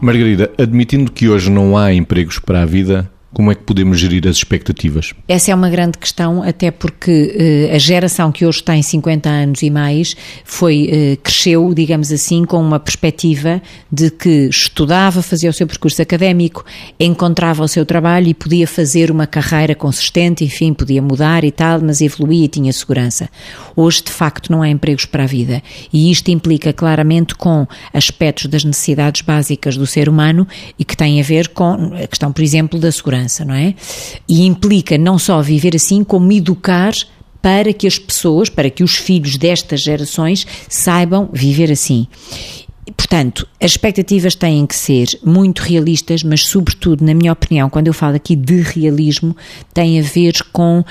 Margarida, admitindo que hoje não há empregos para a vida, como é que podemos gerir as expectativas? Essa é uma grande questão, até porque uh, a geração que hoje tem 50 anos e mais foi, uh, cresceu, digamos assim, com uma perspectiva de que estudava, fazia o seu percurso académico, encontrava o seu trabalho e podia fazer uma carreira consistente, enfim, podia mudar e tal, mas evoluía e tinha segurança. Hoje, de facto, não há empregos para a vida e isto implica claramente com aspectos das necessidades básicas do ser humano e que têm a ver com a questão, por exemplo, da segurança segurança, não é? E implica não só viver assim, como educar para que as pessoas, para que os filhos destas gerações saibam viver assim. Portanto, as expectativas têm que ser muito realistas, mas, sobretudo, na minha opinião, quando eu falo aqui de realismo, tem a ver com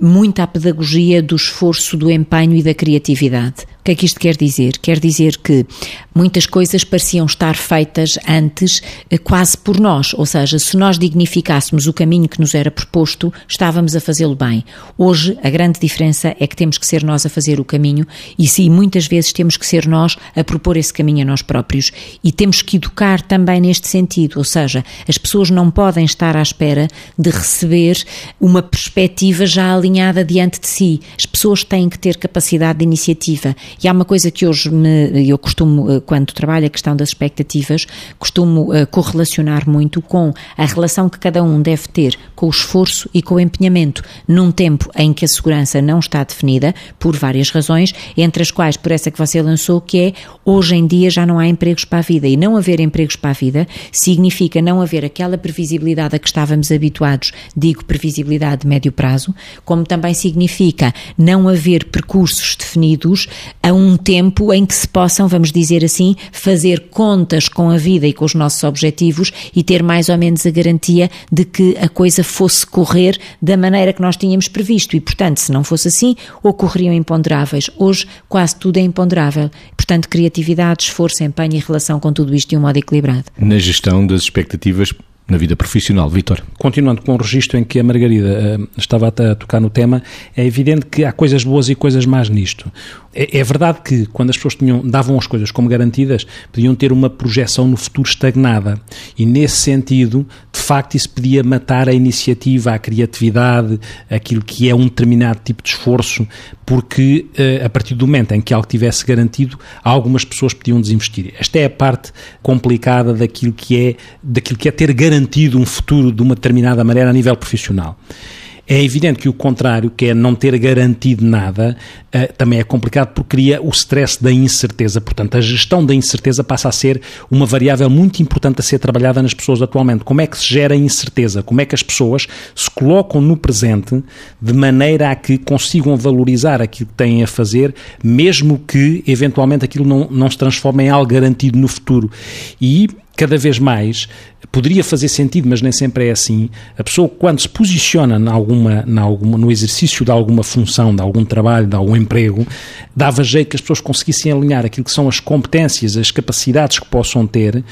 um, muita pedagogia do esforço, do empenho e da criatividade que é que isto quer dizer? Quer dizer que muitas coisas pareciam estar feitas antes eh, quase por nós, ou seja, se nós dignificássemos o caminho que nos era proposto, estávamos a fazê-lo bem. Hoje, a grande diferença é que temos que ser nós a fazer o caminho e sim, muitas vezes temos que ser nós a propor esse caminho a nós próprios e temos que educar também neste sentido, ou seja, as pessoas não podem estar à espera de receber uma perspectiva já alinhada diante de si. As pessoas têm que ter capacidade de iniciativa e há uma coisa que hoje me, eu costumo, eh, quando trabalho a questão das expectativas, costumo uh, correlacionar muito com a relação que cada um deve ter com o esforço e com o empenhamento, num tempo em que a segurança não está definida, por várias razões, entre as quais, por essa que você lançou, que é hoje em dia já não há empregos para a vida. E não haver empregos para a vida significa não haver aquela previsibilidade a que estávamos habituados, digo previsibilidade de médio prazo, como também significa não haver percursos definidos a um tempo em que se possam, vamos dizer assim, fazer contas com a vida e com os nossos objetivos e ter mais ou menos a garantia de que a coisa fosse correr da maneira que nós tínhamos previsto. E, portanto, se não fosse assim, ocorreriam imponderáveis. Hoje, quase tudo é imponderável. Portanto, criatividade, esforço, empenho e relação com tudo isto de um modo equilibrado. Na gestão das expectativas na vida profissional, Vitor. Continuando com o registro em que a Margarida uh, estava a, tocar no tema, é evidente que há coisas boas e coisas más nisto. É, é, verdade que quando as pessoas tinham, davam as coisas como garantidas, podiam ter uma projeção no futuro estagnada. E nesse sentido, de facto, isso podia matar a iniciativa, a criatividade, aquilo que é um determinado tipo de esforço, porque uh, a partir do momento em que algo tivesse garantido, algumas pessoas podiam desinvestir. Esta é a parte complicada daquilo que é, daquilo que é ter garantido um futuro de uma determinada maneira a nível profissional. É evidente que o contrário, que é não ter garantido nada, uh, também é complicado porque cria o stress da incerteza. Portanto, a gestão da incerteza passa a ser uma variável muito importante a ser trabalhada nas pessoas atualmente. Como é que se gera a incerteza? Como é que as pessoas se colocam no presente de maneira a que consigam valorizar aquilo que têm a fazer, mesmo que eventualmente aquilo não, não se transforme em algo garantido no futuro. E cada vez mais poderia fazer sentido, mas nem sempre é assim. A pessoa, quando se posiciona na alguma, na alguma, no exercício de alguma função, de algum trabalho, de algum emprego, dava jeito que as pessoas conseguissem alinhar aquilo que são as competências, as capacidades que possam ter,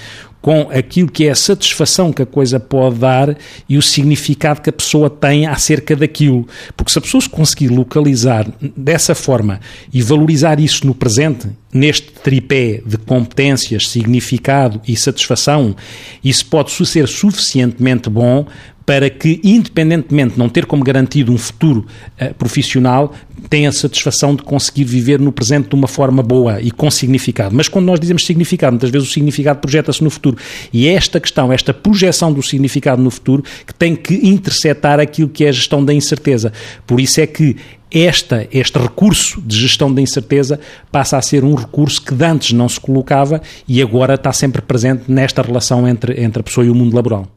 com aquilo que é a satisfação que a coisa pode dar e o significado que a pessoa tem acerca daquilo. Porque se a pessoa se conseguir localizar dessa forma e valorizar isso no presente, neste tripé de competências, significado e satisfação, isso pode ser suficientemente bom para que, independentemente de não ter como garantido um futuro uh, profissional, tenha a satisfação de conseguir viver no presente de uma forma boa e com significado. Mas quando nós dizemos significado, muitas vezes o significado projeta-se no futuro. E é esta questão, esta projeção do significado no futuro, que tem que interceptar aquilo que é a gestão da incerteza. Por isso é que esta, este recurso de gestão da incerteza passa a ser um recurso que antes não se colocava e agora está sempre presente nesta relação entre, entre a pessoa e o mundo laboral.